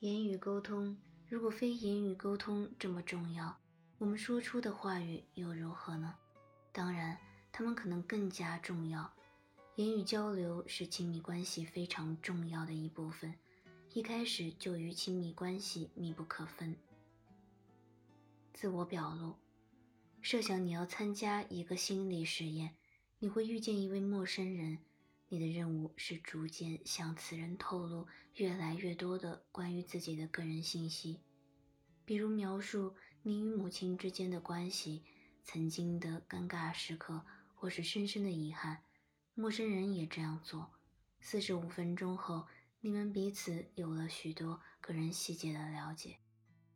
言语沟通，如果非言语沟通这么重要，我们说出的话语又如何呢？当然，他们可能更加重要。言语交流是亲密关系非常重要的一部分，一开始就与亲密关系密不可分。自我表露，设想你要参加一个心理实验，你会遇见一位陌生人。你的任务是逐渐向此人透露越来越多的关于自己的个人信息，比如描述你与母亲之间的关系、曾经的尴尬时刻，或是深深的遗憾。陌生人也这样做。四十五分钟后，你们彼此有了许多个人细节的了解。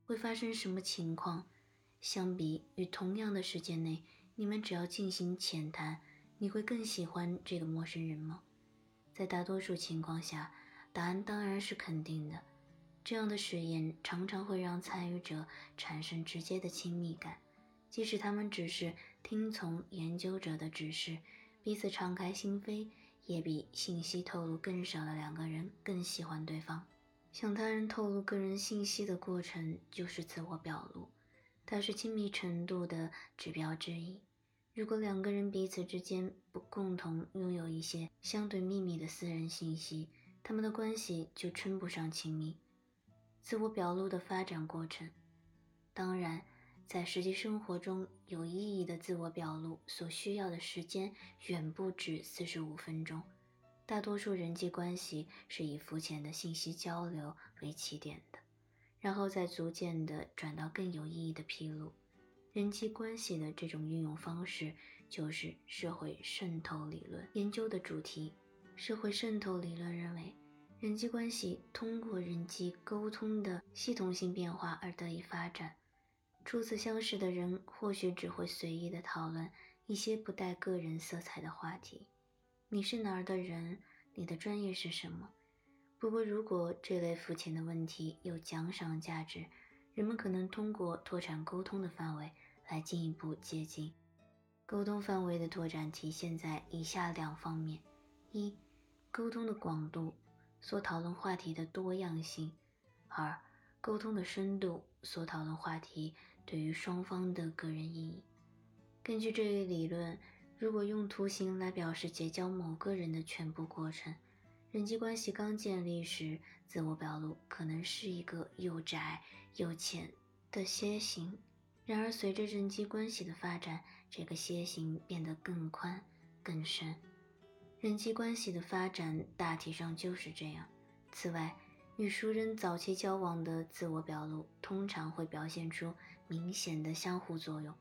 会发生什么情况？相比于同样的时间内，你们只要进行浅谈。你会更喜欢这个陌生人吗？在大多数情况下，答案当然是肯定的。这样的实验常常会让参与者产生直接的亲密感，即使他们只是听从研究者的指示，彼此敞开心扉，也比信息透露更少的两个人更喜欢对方。向他人透露个人信息的过程就是自我表露，它是亲密程度的指标之一。如果两个人彼此之间不共同拥有一些相对秘密的私人信息，他们的关系就称不上亲密。自我表露的发展过程，当然，在实际生活中有意义的自我表露所需要的时间远不止四十五分钟。大多数人际关系是以肤浅的信息交流为起点的，然后再逐渐地转到更有意义的披露。人际关系的这种运用方式，就是社会渗透理论研究的主题。社会渗透理论认为，人际关系通过人际沟通的系统性变化而得以发展。初次相识的人或许只会随意的讨论一些不带个人色彩的话题：“你是哪儿的人？你的专业是什么？”不过，如果这类肤浅的问题有奖赏价值，人们可能通过拓展沟通的范围。来进一步接近沟通范围的拓展，体现在以下两方面：一、沟通的广度，所讨论话题的多样性；二、沟通的深度，所讨论话题对于双方的个人意义。根据这一理论，如果用图形来表示结交某个人的全部过程，人际关系刚建立时，自我表露可能是一个又窄又浅的楔形。然而，随着人际关系的发展，这个楔形变得更宽、更深。人际关系的发展大体上就是这样。此外，与熟人早期交往的自我表露通常会表现出明显的相互作用。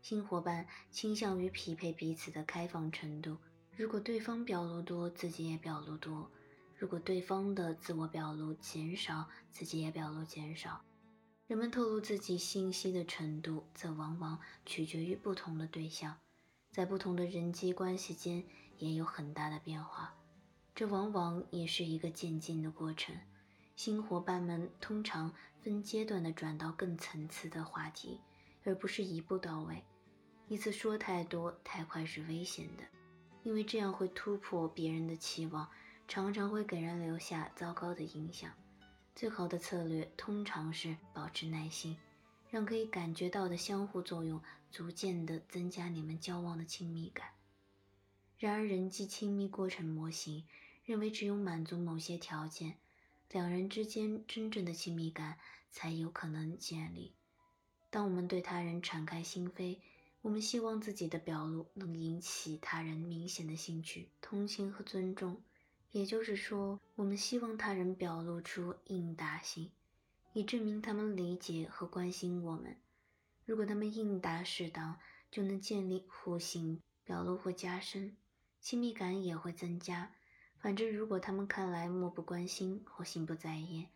新伙伴倾向于匹配彼此的开放程度。如果对方表露多，自己也表露多；如果对方的自我表露减少，自己也表露减少。人们透露自己信息的程度，则往往取决于不同的对象，在不同的人际关系间也有很大的变化。这往往也是一个渐进的过程。新伙伴们通常分阶段地转到更层次的话题，而不是一步到位。一次说太多太快是危险的，因为这样会突破别人的期望，常常会给人留下糟糕的影响。最好的策略通常是保持耐心，让可以感觉到的相互作用逐渐地增加你们交往的亲密感。然而，人际亲密过程模型认为，只有满足某些条件，两人之间真正的亲密感才有可能建立。当我们对他人敞开心扉，我们希望自己的表露能引起他人明显的兴趣、同情和尊重。也就是说，我们希望他人表露出应答性，以证明他们理解和关心我们。如果他们应答适当，就能建立互信，表露会加深，亲密感也会增加。反之，如果他们看来漠不关心或心不在焉，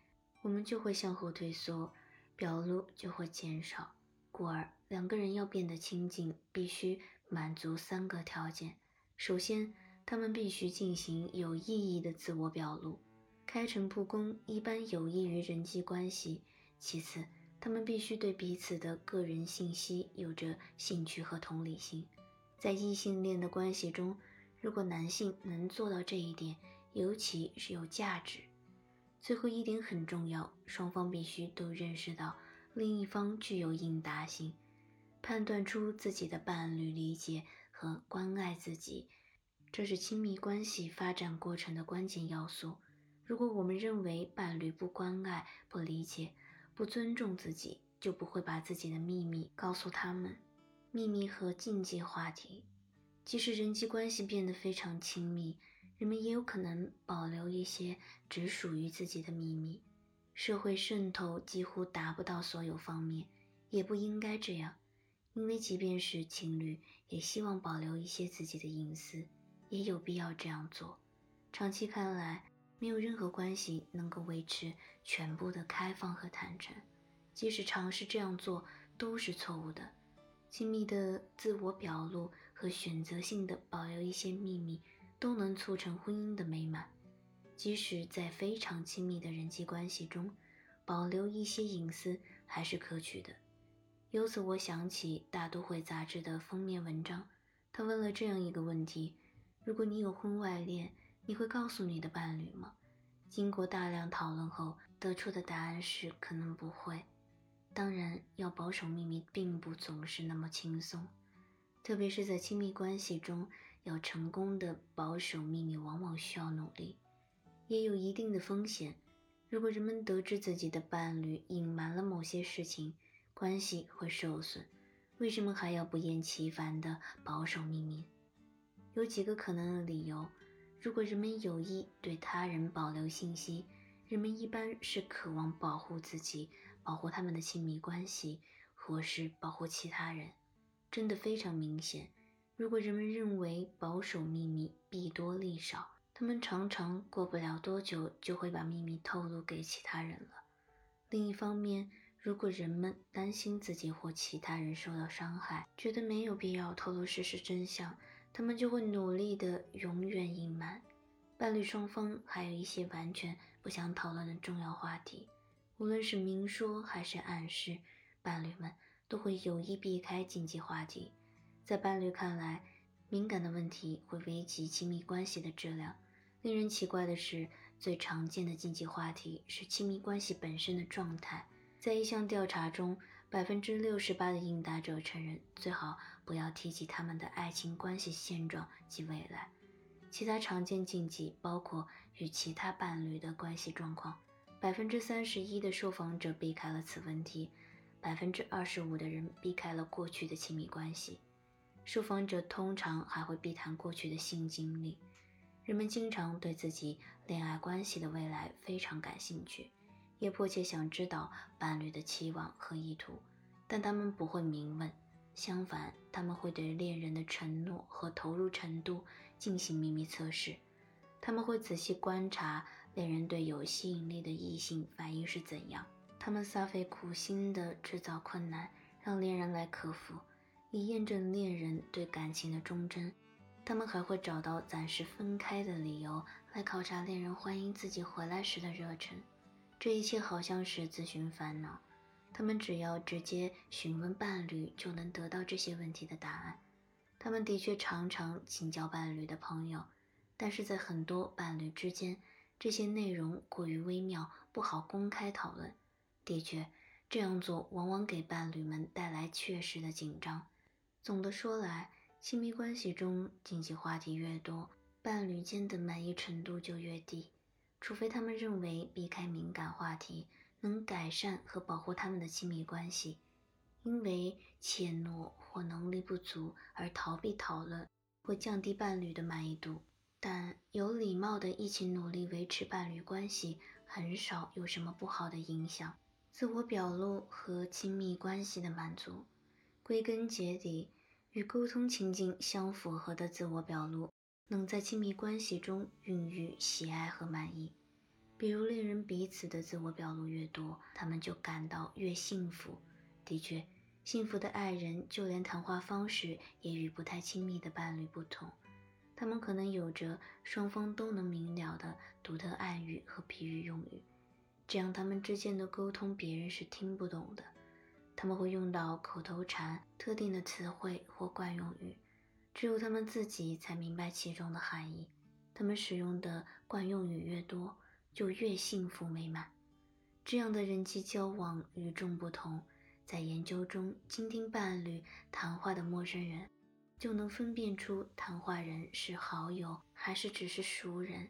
我们就会向后退缩，表露就会减少。故而，两个人要变得亲近，必须满足三个条件：首先，他们必须进行有意义的自我表露，开诚布公一般有益于人际关系。其次，他们必须对彼此的个人信息有着兴趣和同理心。在异性恋的关系中，如果男性能做到这一点，尤其是有价值。最后一点很重要，双方必须都认识到另一方具有应答性，判断出自己的伴侣理解和关爱自己，这是亲密关系发展过程的关键要素。如果我们认为伴侣不关爱、不理解、不尊重自己，就不会把自己的秘密告诉他们。秘密和禁忌话题，即使人际关系变得非常亲密，人们也有可能保留一些只属于自己的秘密。社会渗透几乎达不到所有方面，也不应该这样，因为即便是情侣，也希望保留一些自己的隐私，也有必要这样做。长期看来，没有任何关系能够维持全部的开放和坦诚，即使尝试这样做，都是错误的。亲密的自我表露和选择性的保留一些秘密，都能促成婚姻的美满。即使在非常亲密的人际关系中，保留一些隐私还是可取的。由此，我想起《大都会》杂志的封面文章，他问了这样一个问题：如果你有婚外恋，你会告诉你的伴侣吗？经过大量讨论后，得出的答案是可能不会。当然，要保守秘密并不总是那么轻松，特别是在亲密关系中，要成功的保守秘密往往需要努力，也有一定的风险。如果人们得知自己的伴侣隐瞒了某些事情，关系会受损。为什么还要不厌其烦的保守秘密？有几个可能的理由：如果人们有意对他人保留信息，人们一般是渴望保护自己。保护他们的亲密关系，或是保护其他人，真的非常明显。如果人们认为保守秘密弊多利少，他们常常过不了多久就会把秘密透露给其他人了。另一方面，如果人们担心自己或其他人受到伤害，觉得没有必要透露事实真相，他们就会努力的永远隐瞒。伴侣双方还有一些完全不想讨论的重要话题。无论是明说还是暗示，伴侣们都会有意避开禁忌话题。在伴侣看来，敏感的问题会危及亲密关系的质量。令人奇怪的是，最常见的禁忌话题是亲密关系本身的状态。在一项调查中，百分之六十八的应答者承认最好不要提及他们的爱情关系现状及未来。其他常见禁忌包括与其他伴侣的关系状况。百分之三十一的受访者避开了此问题，百分之二十五的人避开了过去的亲密关系。受访者通常还会避谈过去的性经历。人们经常对自己恋爱关系的未来非常感兴趣，也迫切想知道伴侣的期望和意图，但他们不会明问。相反，他们会对恋人的承诺和投入程度进行秘密测试。他们会仔细观察。恋人对有吸引力的异性反应是怎样？他们煞费苦心地制造困难，让恋人来克服，以验证恋人对感情的忠贞。他们还会找到暂时分开的理由，来考察恋人欢迎自己回来时的热忱。这一切好像是自寻烦恼。他们只要直接询问伴侣，就能得到这些问题的答案。他们的确常常请教伴侣的朋友，但是在很多伴侣之间。这些内容过于微妙，不好公开讨论。的确，这样做往往给伴侣们带来确实的紧张。总的说来，亲密关系中禁忌话题越多，伴侣间的满意程度就越低。除非他们认为避开敏感话题能改善和保护他们的亲密关系，因为怯懦或能力不足而逃避讨论，会降低伴侣的满意度。但有礼貌的一起努力维持伴侣关系，很少有什么不好的影响。自我表露和亲密关系的满足，归根结底与沟通情境相符合的自我表露，能在亲密关系中孕育喜爱和满意。比如，恋人彼此的自我表露越多，他们就感到越幸福。的确，幸福的爱人就连谈话方式也与不太亲密的伴侣不同。他们可能有着双方都能明了的独特暗语和比喻用语，这样他们之间的沟通别人是听不懂的。他们会用到口头禅、特定的词汇或惯用语，只有他们自己才明白其中的含义。他们使用的惯用语越多，就越幸福美满。这样的人际交往与众不同。在研究中，倾听伴侣谈话的陌生人，就能分辨出谈话人是好友还是只是熟人。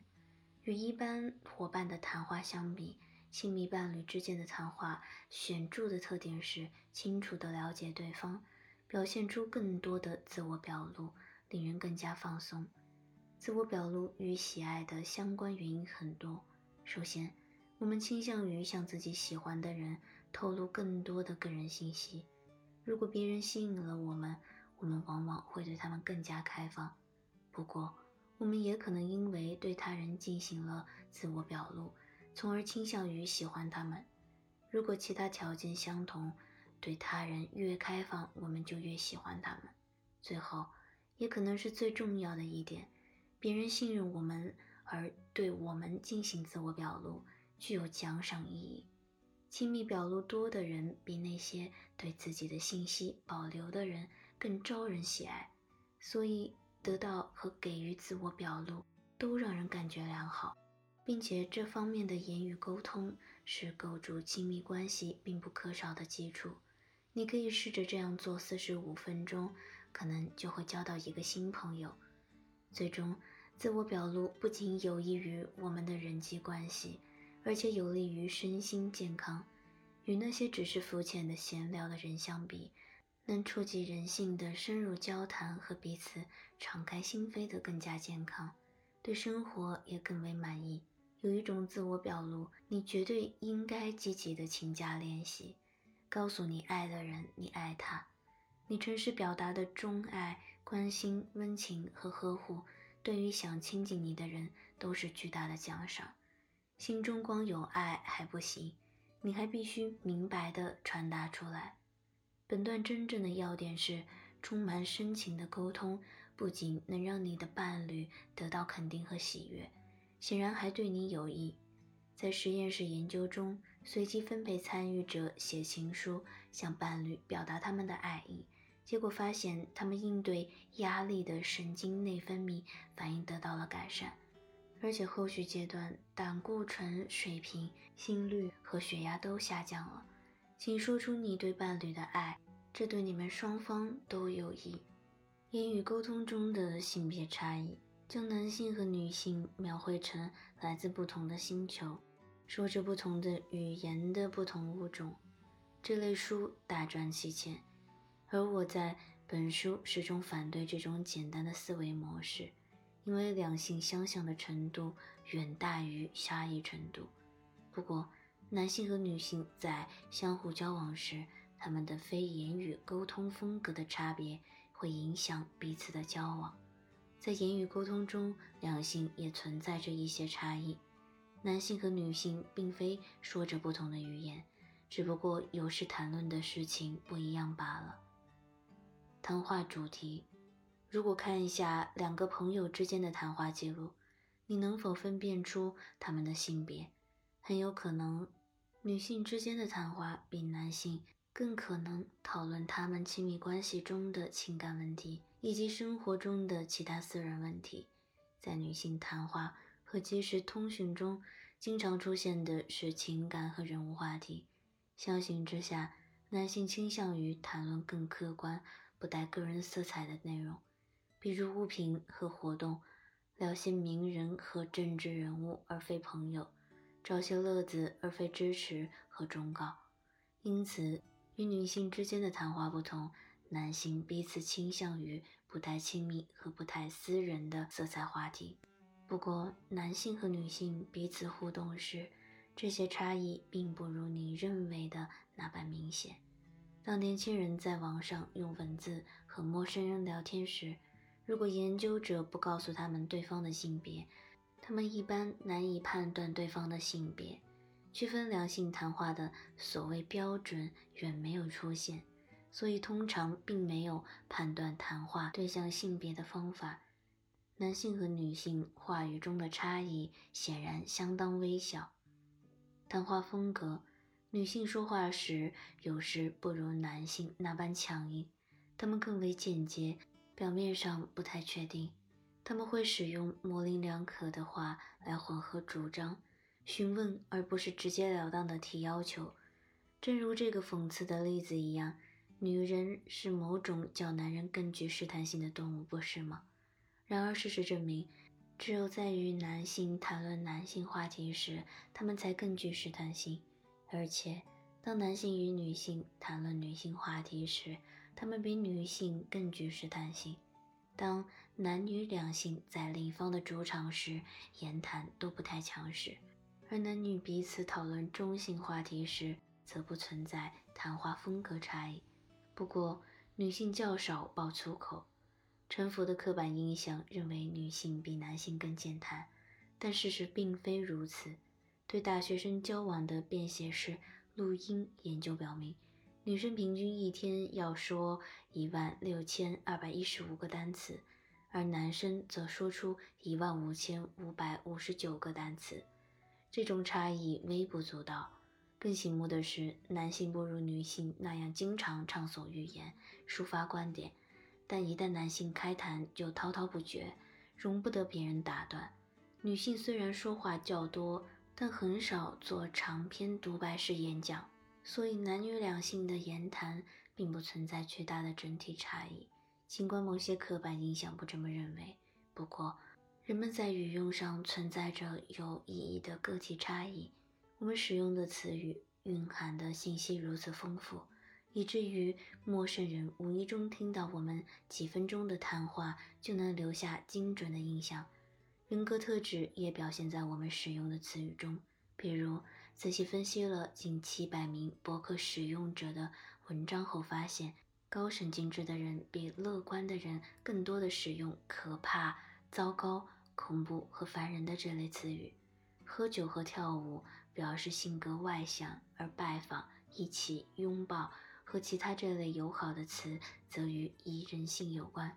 与一般伙伴的谈话相比，亲密伴侣之间的谈话显著的特点是清楚地了解对方，表现出更多的自我表露，令人更加放松。自我表露与喜爱的相关原因很多。首先，我们倾向于向自己喜欢的人。透露更多的个人信息。如果别人吸引了我们，我们往往会对他们更加开放。不过，我们也可能因为对他人进行了自我表露，从而倾向于喜欢他们。如果其他条件相同，对他人越开放，我们就越喜欢他们。最后，也可能是最重要的一点，别人信任我们而对我们进行自我表露，具有奖赏意义。亲密表露多的人，比那些对自己的信息保留的人更招人喜爱，所以得到和给予自我表露都让人感觉良好，并且这方面的言语沟通是构筑亲密关系并不可少的基础。你可以试着这样做四十五分钟，可能就会交到一个新朋友。最终，自我表露不仅有益于我们的人际关系。而且有利于身心健康，与那些只是肤浅的闲聊的人相比，能触及人性的深入交谈和彼此敞开心扉的更加健康，对生活也更为满意。有一种自我表露，你绝对应该积极的勤加练习。告诉你爱的人，你爱他，你诚实表达的钟爱、关心、温情和呵护，对于想亲近你的人都是巨大的奖赏。心中光有爱还不行，你还必须明白的传达出来。本段真正的要点是：充满深情的沟通，不仅能让你的伴侣得到肯定和喜悦，显然还对你有益。在实验室研究中，随机分配参与者写情书向伴侣表达他们的爱意，结果发现他们应对压力的神经内分泌反应得到了改善。而且后续阶段胆固醇水平、心率和血压都下降了。请说出你对伴侣的爱，这对你们双方都有益。言语沟通中的性别差异，将男性和女性描绘成来自不同的星球，说着不同的语言的不同物种。这类书大赚其钱，而我在本书始终反对这种简单的思维模式。因为两性相像的程度远大于差异程度。不过，男性和女性在相互交往时，他们的非言语沟通风格的差别会影响彼此的交往。在言语沟通中，两性也存在着一些差异。男性和女性并非说着不同的语言，只不过有时谈论的事情不一样罢了。谈话主题。如果看一下两个朋友之间的谈话记录，你能否分辨出他们的性别？很有可能，女性之间的谈话比男性更可能讨论他们亲密关系中的情感问题以及生活中的其他私人问题。在女性谈话和即时通讯中，经常出现的是情感和人物话题。相形之下，男性倾向于谈论更客观、不带个人色彩的内容。比如物品和活动，聊些名人和政治人物而非朋友，找些乐子而非支持和忠告。因此，与女性之间的谈话不同，男性彼此倾向于不太亲密和不太私人的色彩话题。不过，男性和女性彼此互动时，这些差异并不如你认为的那般明显。当年轻人在网上用文字和陌生人聊天时，如果研究者不告诉他们对方的性别，他们一般难以判断对方的性别。区分两性谈话的所谓标准远没有出现，所以通常并没有判断谈话对象性别的方法。男性和女性话语中的差异显然相当微小。谈话风格，女性说话时有时不如男性那般强硬，他们更为简洁。表面上不太确定，他们会使用模棱两可的话来缓和主张，询问而不是直截了当的提要求。正如这个讽刺的例子一样，女人是某种较男人更具试探性的动物，不是吗？然而，事实证明，只有在与男性谈论男性话题时，他们才更具试探性。而且，当男性与女性谈论女性话题时，他们比女性更具试探性。当男女两性在另一方的主场时，言谈都不太强势；而男女彼此讨论中性话题时，则不存在谈话风格差异。不过，女性较少爆粗口。臣服的刻板印象认为女性比男性更健谈，但事实并非如此。对大学生交往的便携式录音研究表明，女生平均一天要说一万六千二百一十五个单词，而男生则说出一万五千五百五十九个单词。这种差异微不足道。更醒目的是，男性不如女性那样经常畅所欲言，抒发观点。但一旦男性开谈，就滔滔不绝，容不得别人打断。女性虽然说话较多，但很少做长篇独白式演讲，所以男女两性的言谈并不存在巨大的整体差异。尽管某些刻板印象不这么认为，不过人们在语用上存在着有意义的个体差异。我们使用的词语蕴含的信息如此丰富。以至于陌生人无意中听到我们几分钟的谈话，就能留下精准的印象。人格特质也表现在我们使用的词语中。比如，仔细分析了近七百名博客使用者的文章后，发现高神经质的人比乐观的人更多的使用“可怕”“糟糕”“恐怖”和“烦人”的这类词语。喝酒和跳舞表示性格外向，而拜访、一起、拥抱。和其他这类友好的词则与宜人性有关。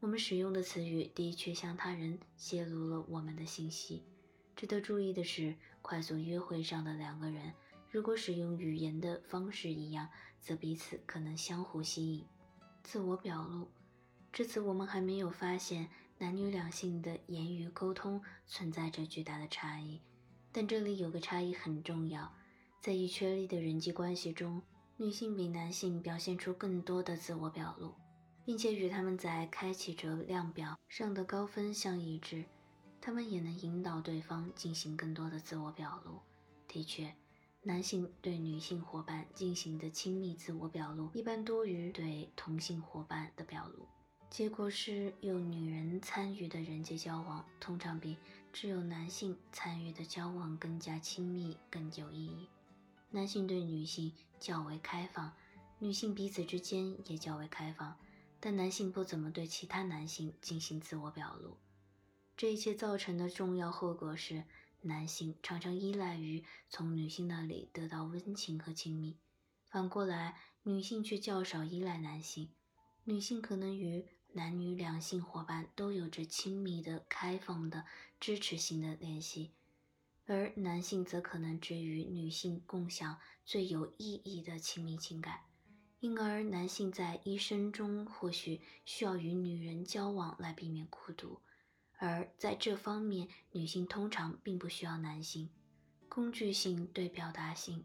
我们使用的词语的确向他人泄露了我们的信息。值得注意的是，快速约会上的两个人，如果使用语言的方式一样，则彼此可能相互吸引。自我表露，至此我们还没有发现男女两性的言语沟通存在着巨大的差异。但这里有个差异很重要，在已确立的人际关系中。女性比男性表现出更多的自我表露，并且与他们在开启者量表上的高分相一致。他们也能引导对方进行更多的自我表露。的确，男性对女性伙伴进行的亲密自我表露一般多于对同性伙伴的表露。结果是，有女人参与的人际交往通常比只有男性参与的交往更加亲密、更有意义。男性对女性较为开放，女性彼此之间也较为开放，但男性不怎么对其他男性进行自我表露。这一切造成的重要后果是，男性常常依赖于从女性那里得到温情和亲密，反过来，女性却较少依赖男性。女性可能与男女两性伙伴都有着亲密的、开放的、支持性的联系。而男性则可能只与女性共享最有意义的亲密情感，因而男性在一生中或许需要与女人交往来避免孤独，而在这方面，女性通常并不需要男性。工具性对表达性。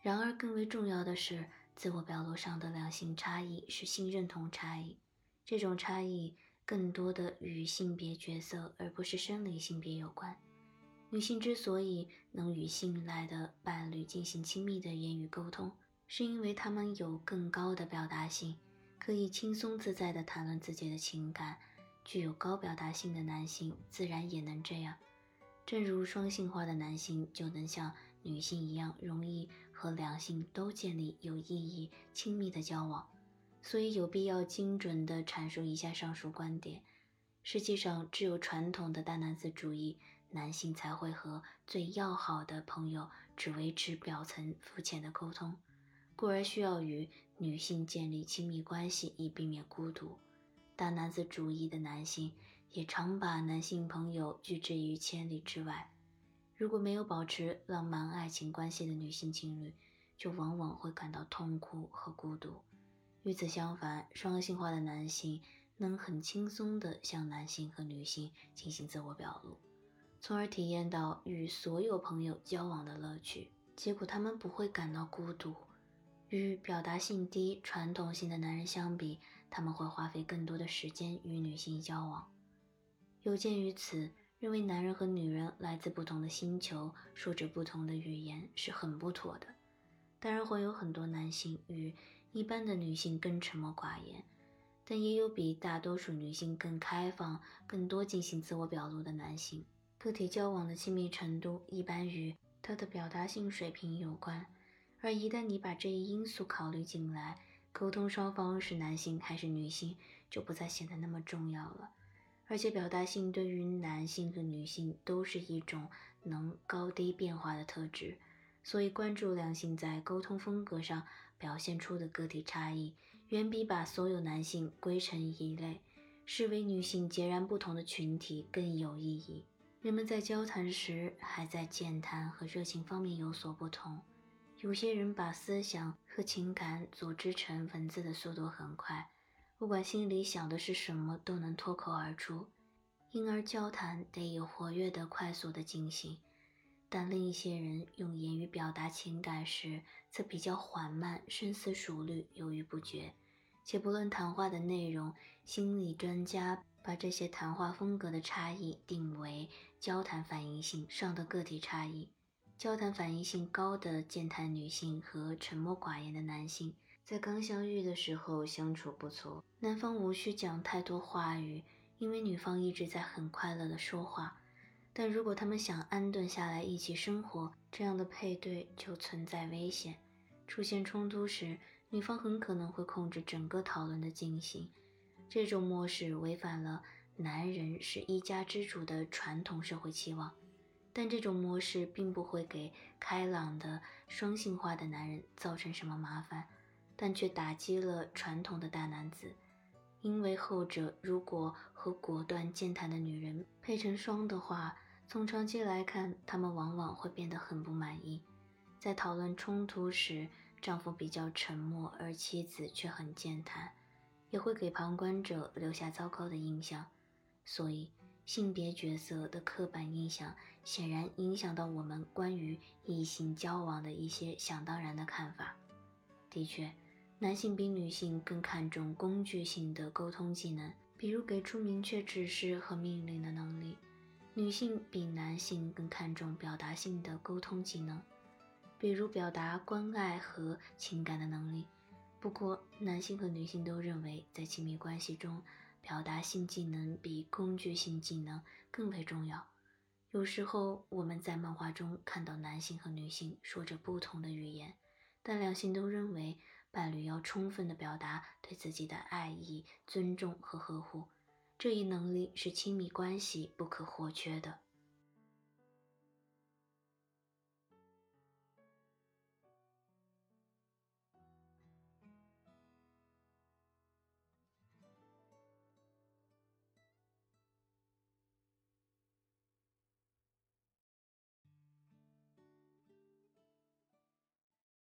然而，更为重要的是，自我表露上的两性差异是性认同差异，这种差异更多的与性别角色而不是生理性别有关。女性之所以能与信赖的伴侣进行亲密的言语沟通，是因为他们有更高的表达性，可以轻松自在地谈论自己的情感。具有高表达性的男性自然也能这样，正如双性化的男性就能像女性一样，容易和两性都建立有意义、亲密的交往。所以有必要精准地阐述一下上述观点。实际上，只有传统的大男子主义。男性才会和最要好的朋友只维持表层肤浅的沟通，故而需要与女性建立亲密关系以避免孤独。大男子主义的男性也常把男性朋友拒之于千里之外。如果没有保持浪漫爱情关系的女性情侣，就往往会感到痛苦和孤独。与此相反，双性化的男性能很轻松地向男性和女性进行自我表露。从而体验到与所有朋友交往的乐趣。结果他们不会感到孤独。与表达性低、传统性的男人相比，他们会花费更多的时间与女性交往。有鉴于此，认为男人和女人来自不同的星球，说着不同的语言是很不妥的。当然会有很多男性与一般的女性更沉默寡言，但也有比大多数女性更开放、更多进行自我表露的男性。个体交往的亲密程度一般与他的表达性水平有关。而一旦你把这一因素考虑进来，沟通双方是男性还是女性就不再显得那么重要了。而且表达性对于男性和女性都是一种能高低变化的特质，所以关注两性在沟通风格上表现出的个体差异，远比把所有男性归成一类，视为女性截然不同的群体更有意义。人们在交谈时，还在健谈和热情方面有所不同。有些人把思想和情感组织成文字的速度很快，不管心里想的是什么都能脱口而出，因而交谈得有活跃的、快速的进行。但另一些人用言语表达情感时，则比较缓慢、深思熟虑、犹豫不决。且不论谈话的内容，心理专家把这些谈话风格的差异定为交谈反应性上的个体差异。交谈反应性高的健谈女性和沉默寡言的男性，在刚相遇的时候相处不错。男方无需讲太多话语，因为女方一直在很快乐的说话。但如果他们想安顿下来一起生活，这样的配对就存在危险。出现冲突时，女方很可能会控制整个讨论的进行。这种模式违反了男人是一家之主的传统社会期望。但这种模式并不会给开朗的双性化的男人造成什么麻烦，但却打击了传统的大男子，因为后者如果和果断健谈的女人配成双的话，从长期来看，他们往往会变得很不满意。在讨论冲突时，丈夫比较沉默，而妻子却很健谈，也会给旁观者留下糟糕的印象。所以。性别角色的刻板印象显然影响到我们关于异性交往的一些想当然的看法。的确，男性比女性更看重工具性的沟通技能，比如给出明确指示和命令的能力；女性比男性更看重表达性的沟通技能，比如表达关爱和情感的能力。不过，男性和女性都认为，在亲密关系中，表达性技能比工具性技能更为重要。有时候我们在漫画中看到男性和女性说着不同的语言，但两性都认为伴侣要充分的表达对自己的爱意、尊重和呵护。这一能力是亲密关系不可或缺的。